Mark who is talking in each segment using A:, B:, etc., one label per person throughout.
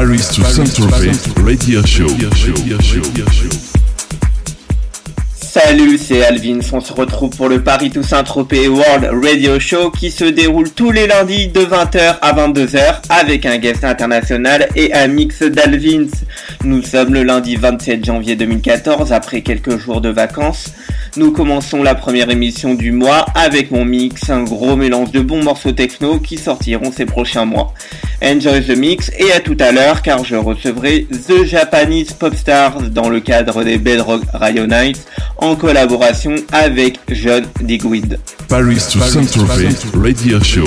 A: Paris to Saint-Tropez Radio Show.
B: Salut, c'est Alvin. On se retrouve pour le Paris Toussaint Tropez World Radio Show qui se déroule tous les lundis de 20h à 22h avec un guest international et un mix d'Alvins. Nous sommes le lundi 27 janvier 2014 après quelques jours de vacances. Nous commençons la première émission du mois avec mon mix, un gros mélange de bons morceaux techno qui sortiront ces prochains mois. Enjoy the mix et à tout à l'heure car je recevrai The Japanese Popstars dans le cadre des Bedrock Radio Nights en collaboration avec John Digweed.
A: Paris to Saint-Tropez Radio Show.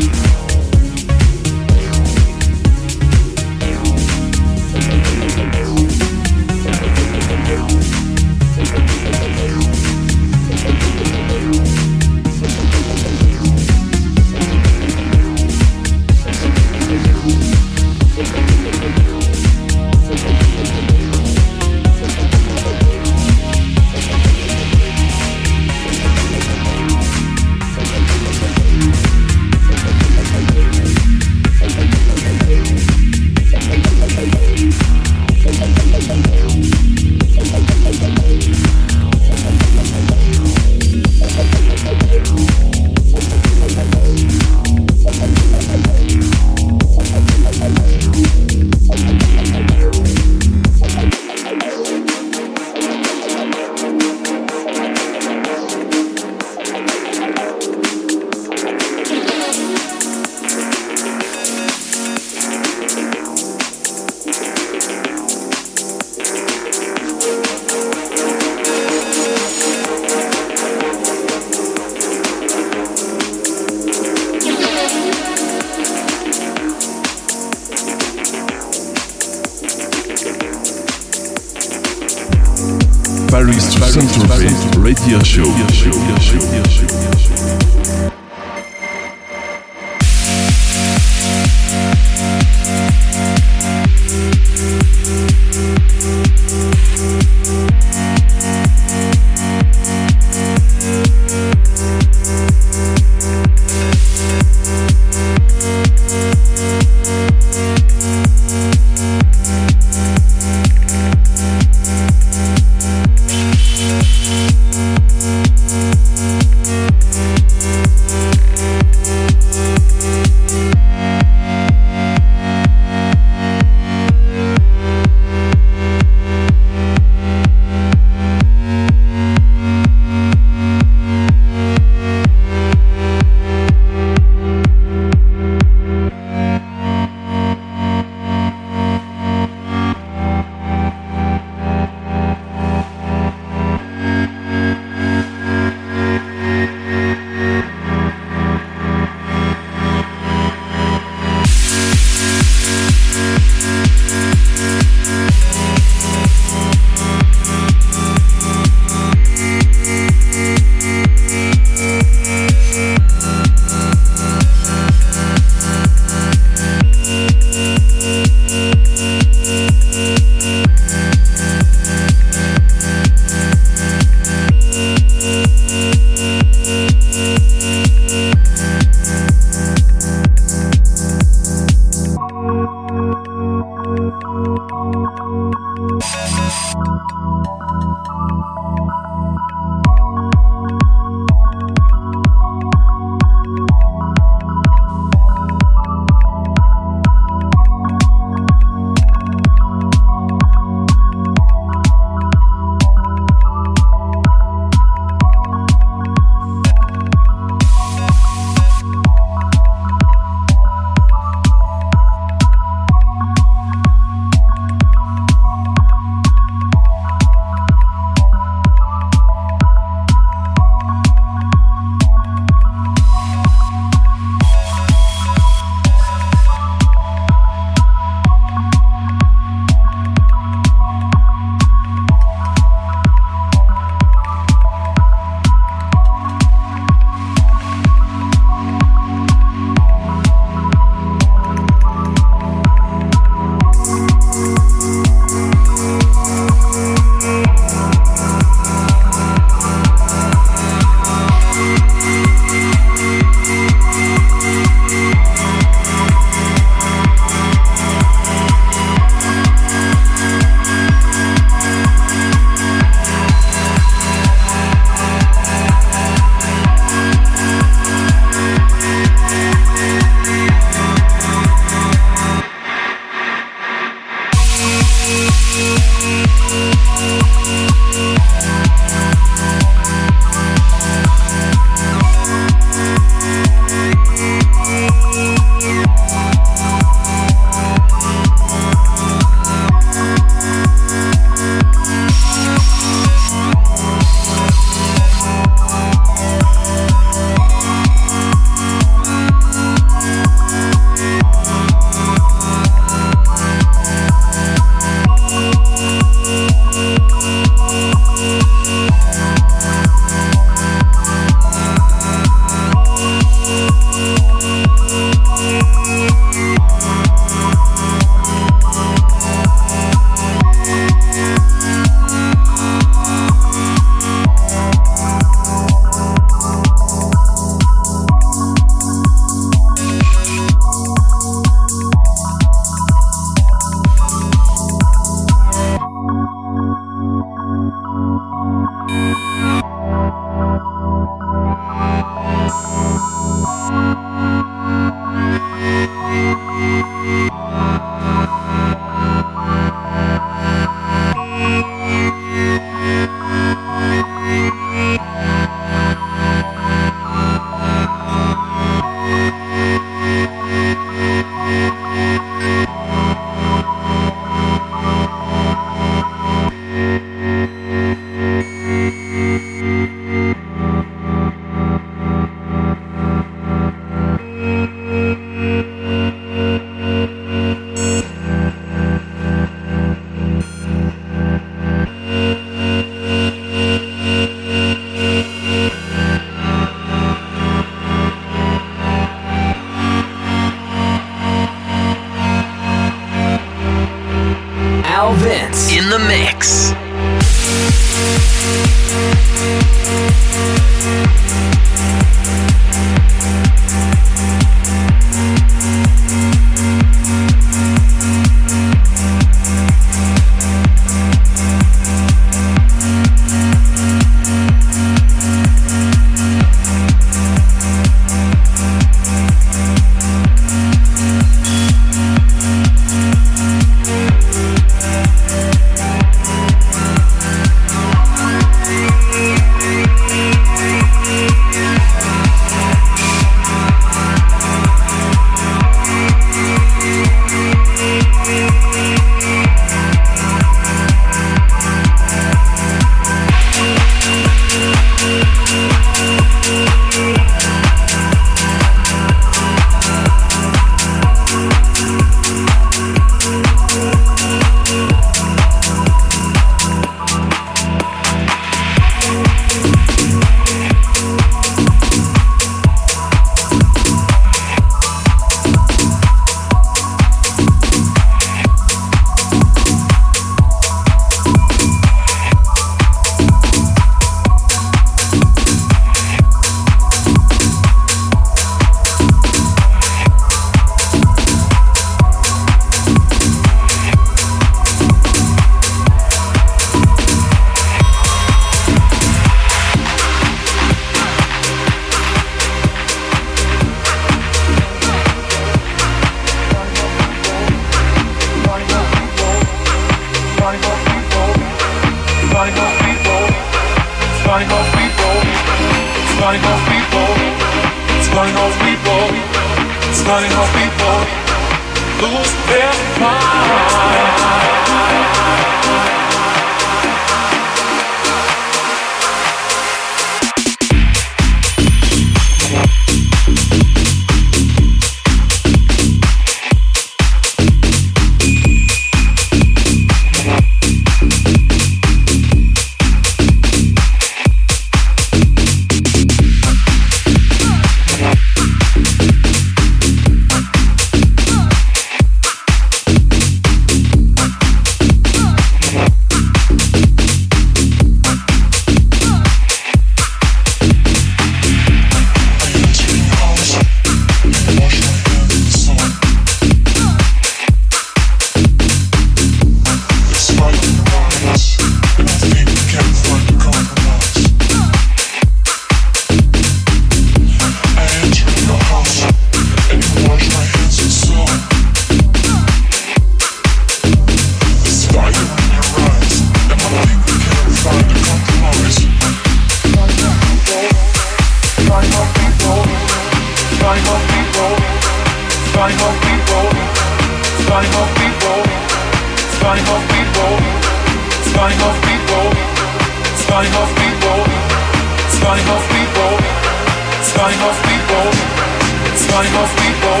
A: funny how people,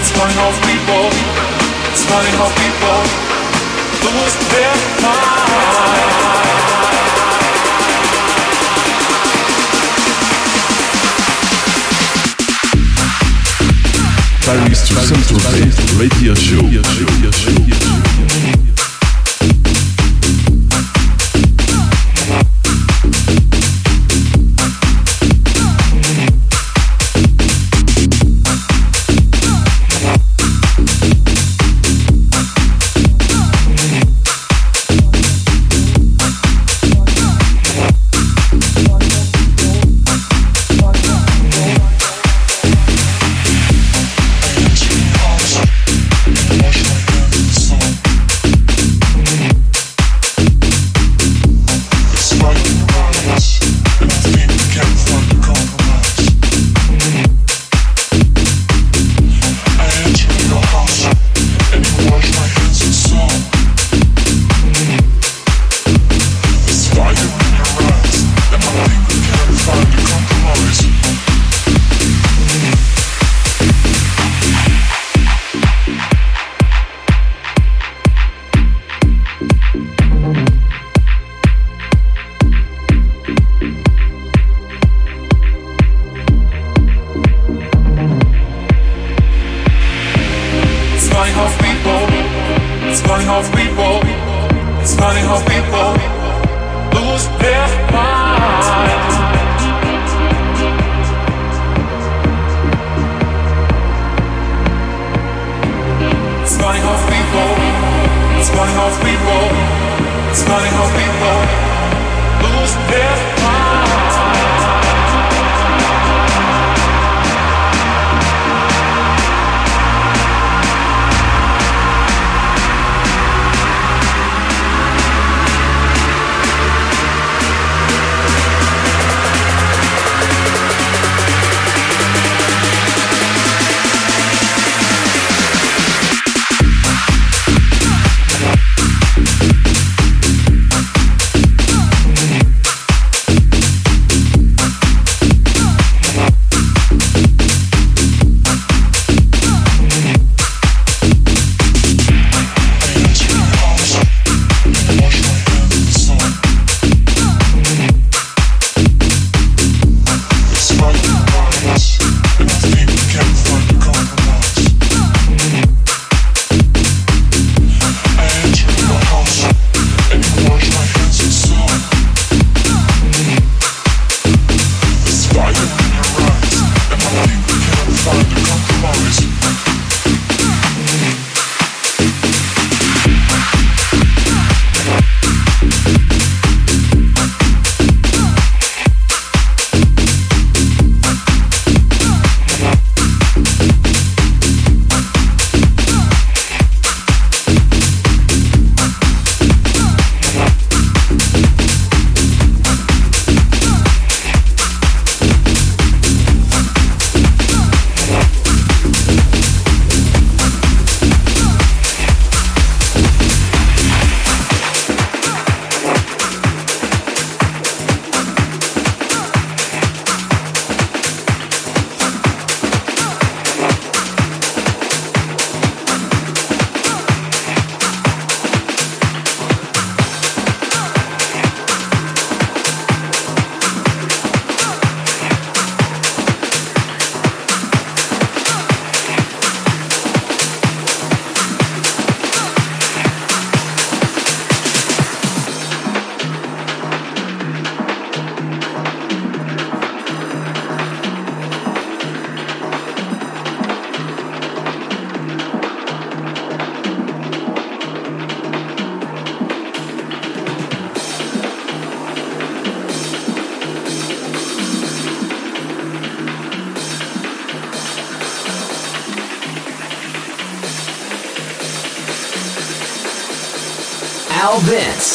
C: it's funny how
A: people, it's funny how people lose their mind.
D: Paris to Central Radio Show. Radio show.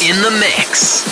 D: In the mix.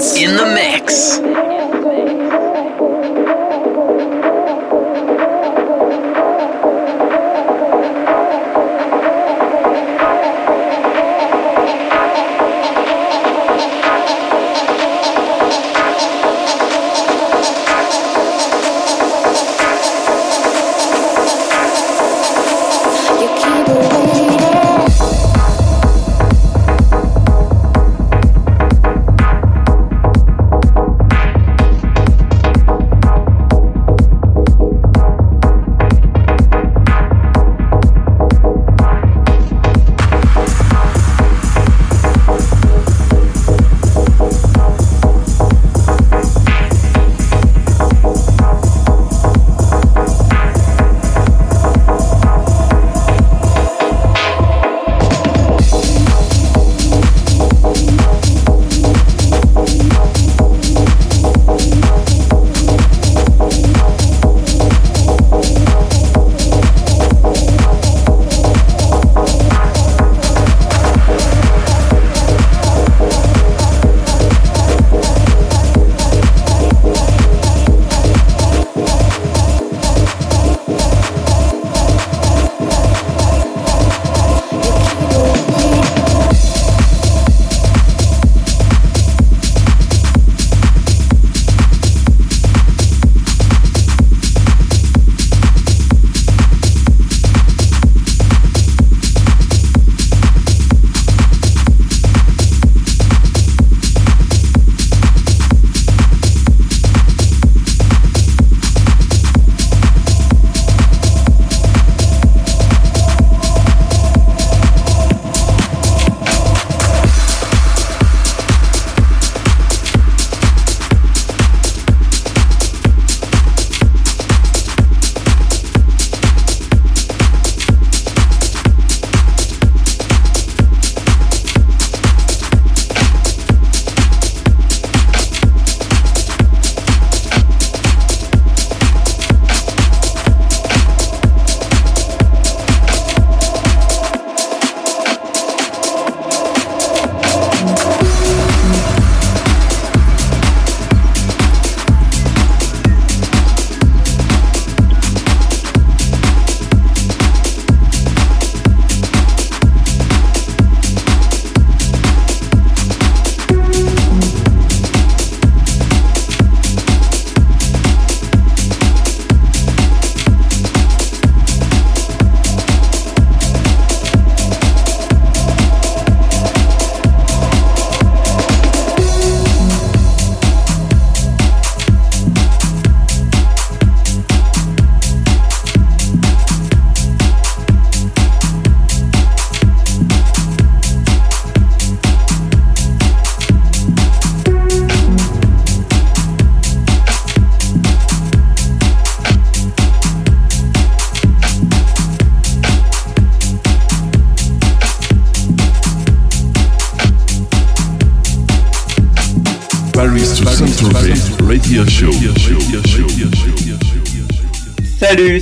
C: In the mix.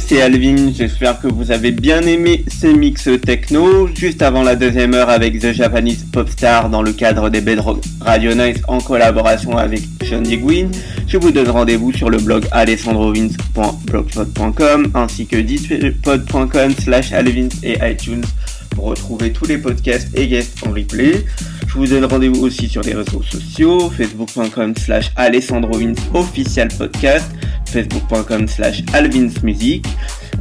B: C'est Alvin, j'espère que vous avez bien aimé ces mix techno. Juste avant la deuxième heure avec The Japanese Popstar dans le cadre des Bedrock Radio Nights en collaboration avec Sean Digwin. Je vous donne rendez-vous sur le blog alessandrovins.blogspot.com ainsi que dispod.com slash alvins et iTunes pour retrouver tous les podcasts et guests en replay. Je vous donne rendez-vous aussi sur les réseaux sociaux, facebook.com slash alessandrovins official podcast facebook.com slash alvinsmusic,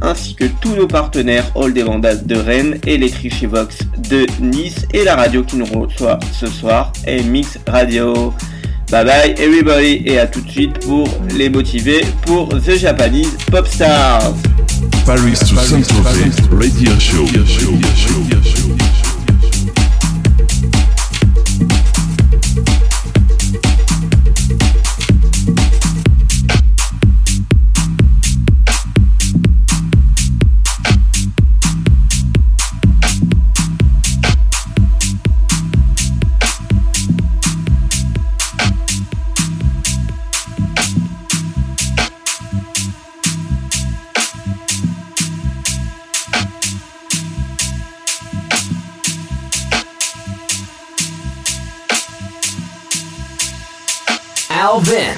B: ainsi que tous nos partenaires All des Vandals de Rennes et les Vox de Nice et la radio qui nous reçoit ce soir est Mix Radio. Bye bye everybody et à tout de suite pour les motiver pour The Japanese Pop Stars.
A: Paris to Radio Show.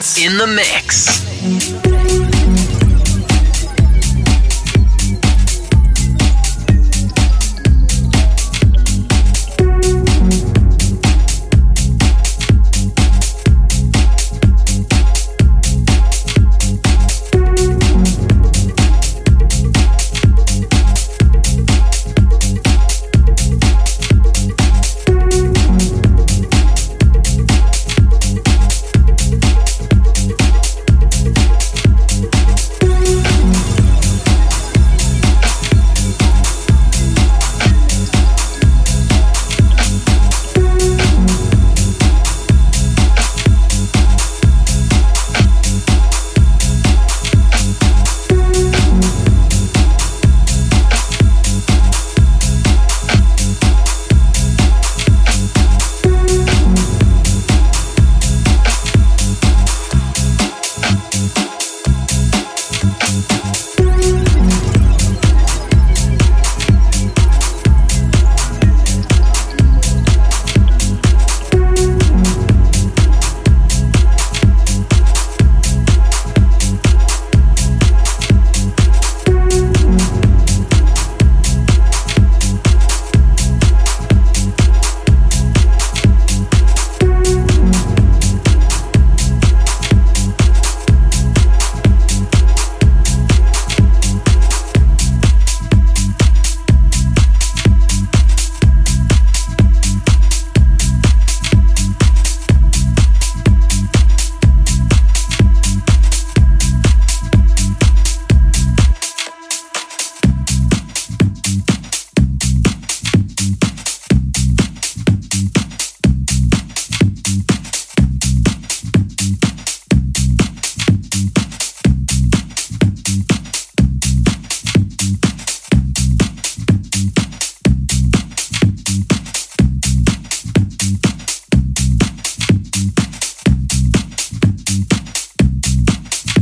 C: Vince in the mix.